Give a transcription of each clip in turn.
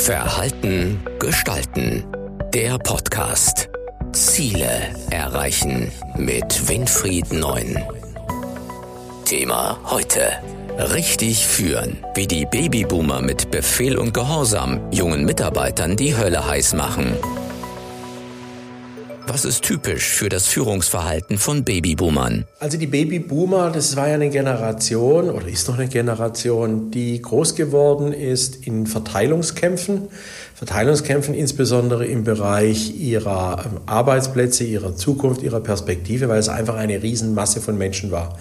Verhalten gestalten. Der Podcast. Ziele erreichen mit Winfried Neun. Thema heute. Richtig führen. Wie die Babyboomer mit Befehl und Gehorsam jungen Mitarbeitern die Hölle heiß machen. Was ist typisch für das Führungsverhalten von Babyboomern? Also die Babyboomer, das war ja eine Generation oder ist noch eine Generation, die groß geworden ist in Verteilungskämpfen. Verteilungskämpfen insbesondere im Bereich ihrer ähm, Arbeitsplätze, ihrer Zukunft, ihrer Perspektive, weil es einfach eine Riesenmasse von Menschen war.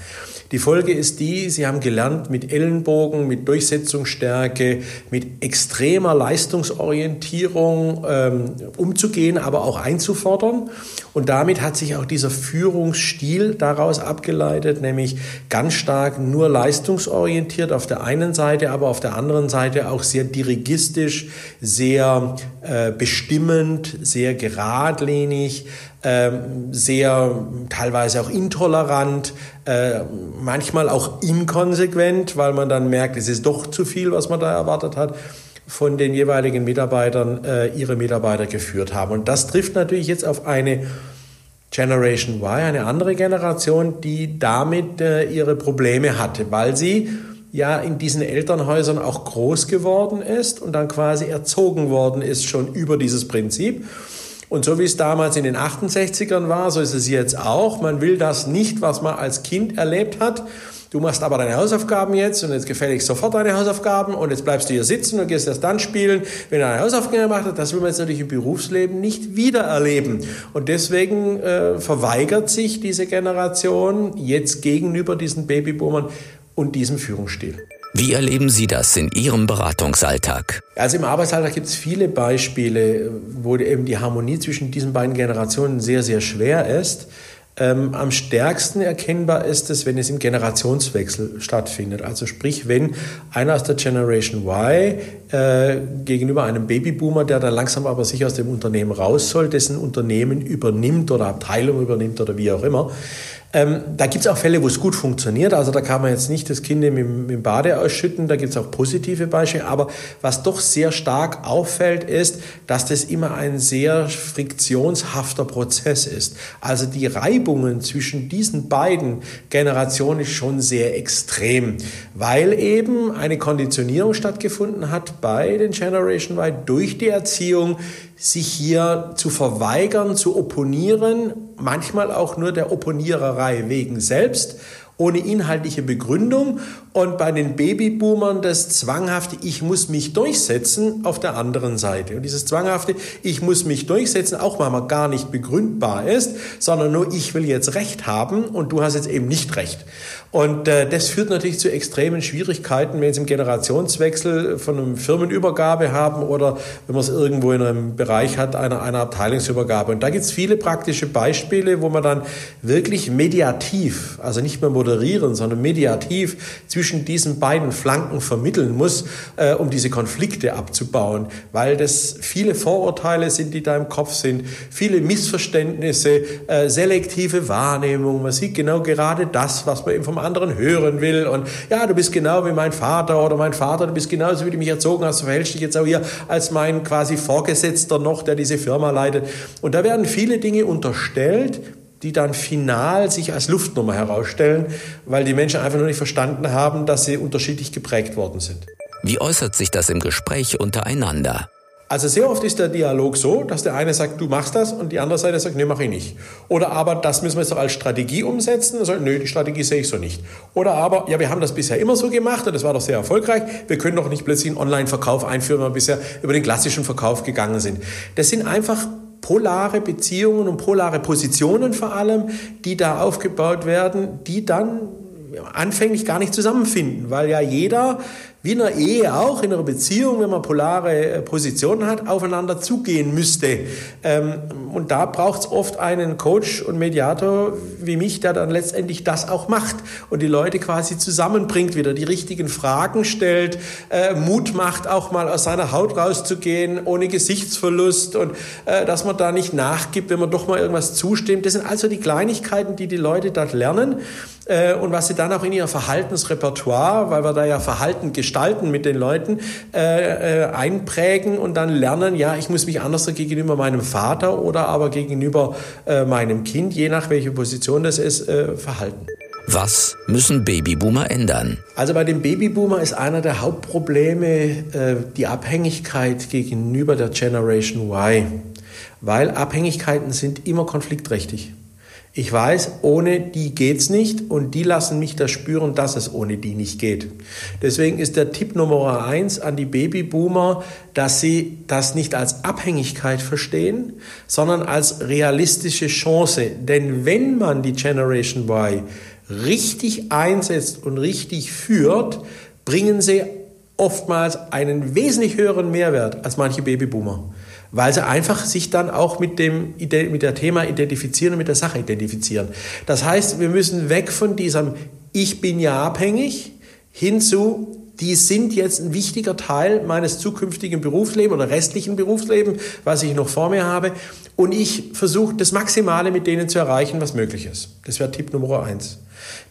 Die Folge ist die, sie haben gelernt, mit Ellenbogen, mit Durchsetzungsstärke, mit extremer Leistungsorientierung ähm, umzugehen, aber auch einzufordern. Und damit hat sich auch dieser Führungsstil daraus abgeleitet, nämlich ganz stark nur leistungsorientiert auf der einen Seite, aber auf der anderen Seite auch sehr dirigistisch, sehr äh, bestimmend, sehr geradlinig, sehr teilweise auch intolerant, äh, manchmal auch inkonsequent, weil man dann merkt, es ist doch zu viel, was man da erwartet hat von den jeweiligen Mitarbeitern äh, ihre Mitarbeiter geführt haben. Und das trifft natürlich jetzt auf eine Generation Y, eine andere Generation, die damit äh, ihre Probleme hatte, weil sie ja in diesen Elternhäusern auch groß geworden ist und dann quasi erzogen worden ist schon über dieses Prinzip. Und so wie es damals in den 68ern war, so ist es jetzt auch. Man will das nicht, was man als Kind erlebt hat. Du machst aber deine Hausaufgaben jetzt und jetzt gefälligst sofort deine Hausaufgaben und jetzt bleibst du hier sitzen und gehst erst dann spielen, wenn du deine Hausaufgaben gemacht hast. Das will man jetzt natürlich im Berufsleben nicht wieder erleben. Und deswegen äh, verweigert sich diese Generation jetzt gegenüber diesen Babyboomern und diesem Führungsstil. Wie erleben Sie das in Ihrem Beratungsalltag? Also im Arbeitsalltag gibt es viele Beispiele, wo eben die Harmonie zwischen diesen beiden Generationen sehr, sehr schwer ist. Ähm, am stärksten erkennbar ist es, wenn es im Generationswechsel stattfindet. Also sprich, wenn einer aus der Generation Y äh, gegenüber einem Babyboomer, der dann langsam aber sicher aus dem Unternehmen raus soll, dessen Unternehmen übernimmt oder Abteilung übernimmt oder wie auch immer, ähm, da gibt es auch Fälle, wo es gut funktioniert. Also da kann man jetzt nicht das Kind im, im Bade ausschütten. Da gibt es auch positive Beispiele. Aber was doch sehr stark auffällt, ist, dass das immer ein sehr friktionshafter Prozess ist. Also die Reibungen zwischen diesen beiden Generationen ist schon sehr extrem, weil eben eine Konditionierung stattgefunden hat bei den Generation Y durch die Erziehung, sich hier zu verweigern, zu opponieren, manchmal auch nur der Opponiererei wegen selbst ohne inhaltliche Begründung und bei den Babyboomern das zwanghafte Ich muss mich durchsetzen auf der anderen Seite. Und dieses zwanghafte Ich muss mich durchsetzen, auch wenn man gar nicht begründbar ist, sondern nur ich will jetzt Recht haben und du hast jetzt eben nicht Recht. Und äh, das führt natürlich zu extremen Schwierigkeiten, wenn wir jetzt im Generationswechsel von einer Firmenübergabe haben oder wenn man es irgendwo in einem Bereich hat, einer, einer Abteilungsübergabe. Und da gibt es viele praktische Beispiele, wo man dann wirklich mediativ, also nicht mehr moderieren, sondern mediativ zwischen diesen beiden Flanken vermitteln muss, äh, um diese Konflikte abzubauen, weil das viele Vorurteile sind, die da im Kopf sind, viele Missverständnisse, äh, selektive Wahrnehmung. Man sieht genau gerade das, was man eben vom anderen hören will. Und ja, du bist genau wie mein Vater oder mein Vater, du bist genauso, wie du mich erzogen hast, du verhältst dich jetzt auch hier als mein quasi Vorgesetzter noch, der diese Firma leitet. Und da werden viele Dinge unterstellt, die dann final sich als Luftnummer herausstellen, weil die Menschen einfach nur nicht verstanden haben, dass sie unterschiedlich geprägt worden sind. Wie äußert sich das im Gespräch untereinander? Also sehr oft ist der Dialog so, dass der eine sagt, du machst das und die andere Seite sagt, nee, mache ich nicht. Oder aber, das müssen wir jetzt doch als Strategie umsetzen. Und sagt, nö, die Strategie sehe ich so nicht. Oder aber, ja, wir haben das bisher immer so gemacht und das war doch sehr erfolgreich. Wir können doch nicht plötzlich einen Online-Verkauf einführen, weil wir bisher über den klassischen Verkauf gegangen sind. Das sind einfach polare Beziehungen und polare Positionen vor allem, die da aufgebaut werden, die dann anfänglich gar nicht zusammenfinden, weil ja jeder wie in einer Ehe auch, in einer Beziehung, wenn man polare äh, Positionen hat, aufeinander zugehen müsste. Ähm, und da braucht es oft einen Coach und Mediator wie mich, der dann letztendlich das auch macht und die Leute quasi zusammenbringt, wieder die richtigen Fragen stellt, äh, Mut macht, auch mal aus seiner Haut rauszugehen, ohne Gesichtsverlust und äh, dass man da nicht nachgibt, wenn man doch mal irgendwas zustimmt. Das sind also die Kleinigkeiten, die die Leute dort lernen und was sie dann auch in ihr Verhaltensrepertoire, weil wir da ja Verhalten gestalten, gestalten mit den Leuten, äh, äh, einprägen und dann lernen, ja, ich muss mich anders gegenüber meinem Vater oder aber gegenüber äh, meinem Kind, je nach welche Position das ist, äh, verhalten. Was müssen Babyboomer ändern? Also bei dem Babyboomer ist einer der Hauptprobleme äh, die Abhängigkeit gegenüber der Generation Y, weil Abhängigkeiten sind immer konfliktträchtig. Ich weiß, ohne die geht's nicht und die lassen mich da spüren, dass es ohne die nicht geht. Deswegen ist der Tipp Nummer eins an die Babyboomer, dass sie das nicht als Abhängigkeit verstehen, sondern als realistische Chance. Denn wenn man die Generation Y richtig einsetzt und richtig führt, bringen sie oftmals einen wesentlich höheren Mehrwert als manche Babyboomer weil sie einfach sich dann auch mit dem, mit der Thema identifizieren und mit der Sache identifizieren. Das heißt, wir müssen weg von diesem Ich bin ja abhängig hin zu die sind jetzt ein wichtiger Teil meines zukünftigen Berufslebens oder restlichen Berufslebens, was ich noch vor mir habe. Und ich versuche das Maximale mit denen zu erreichen, was möglich ist. Das wäre Tipp Nummer eins.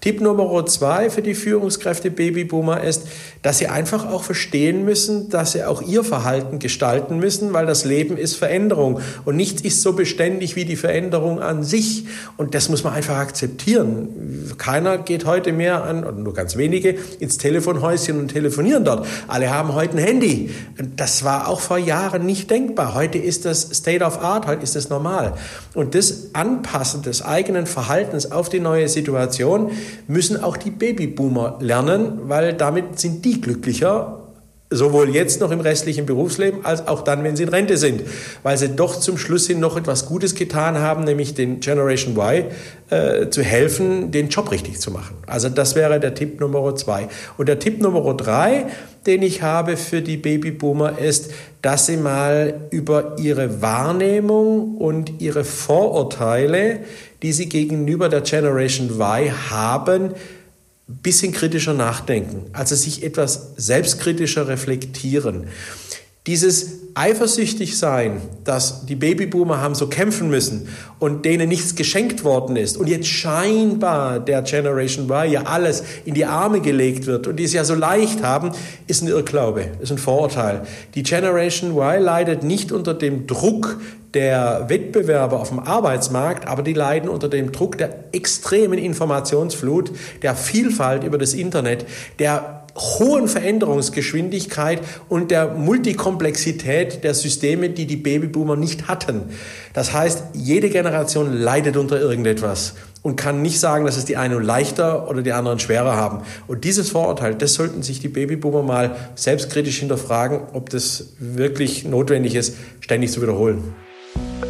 Tipp Nummer zwei für die Führungskräfte Babyboomer ist, dass sie einfach auch verstehen müssen, dass sie auch ihr Verhalten gestalten müssen, weil das Leben ist Veränderung und nichts ist so beständig wie die Veränderung an sich. Und das muss man einfach akzeptieren. Keiner geht heute mehr an, oder nur ganz wenige, ins Telefonhäuschen und telefonieren dort. Alle haben heute ein Handy. Das war auch vor Jahren nicht denkbar. Heute ist das State of Art, heute ist das normal. Und das Anpassen des eigenen Verhaltens auf die neue Situation müssen auch die Babyboomer lernen, weil damit sind die glücklicher, sowohl jetzt noch im restlichen Berufsleben als auch dann, wenn sie in Rente sind, weil sie doch zum Schluss hin noch etwas Gutes getan haben, nämlich den Generation Y äh, zu helfen, den Job richtig zu machen. Also das wäre der Tipp Nummer zwei. Und der Tipp Nummer drei, den ich habe für die Babyboomer, ist, dass sie mal über ihre Wahrnehmung und ihre Vorurteile, die sie gegenüber der Generation Y haben, bisschen kritischer nachdenken, also sich etwas selbstkritischer reflektieren. Dieses eifersüchtig sein, dass die Babyboomer haben so kämpfen müssen und denen nichts geschenkt worden ist und jetzt scheinbar der Generation Y ja alles in die Arme gelegt wird und die es ja so leicht haben, ist ein Irrglaube, ist ein Vorurteil. Die Generation Y leidet nicht unter dem Druck der Wettbewerber auf dem Arbeitsmarkt, aber die leiden unter dem Druck der extremen Informationsflut, der Vielfalt über das Internet, der hohen Veränderungsgeschwindigkeit und der Multikomplexität der Systeme, die die Babyboomer nicht hatten. Das heißt, jede Generation leidet unter irgendetwas und kann nicht sagen, dass es die einen leichter oder die anderen schwerer haben. Und dieses Vorurteil, das sollten sich die Babyboomer mal selbstkritisch hinterfragen, ob das wirklich notwendig ist, ständig zu wiederholen.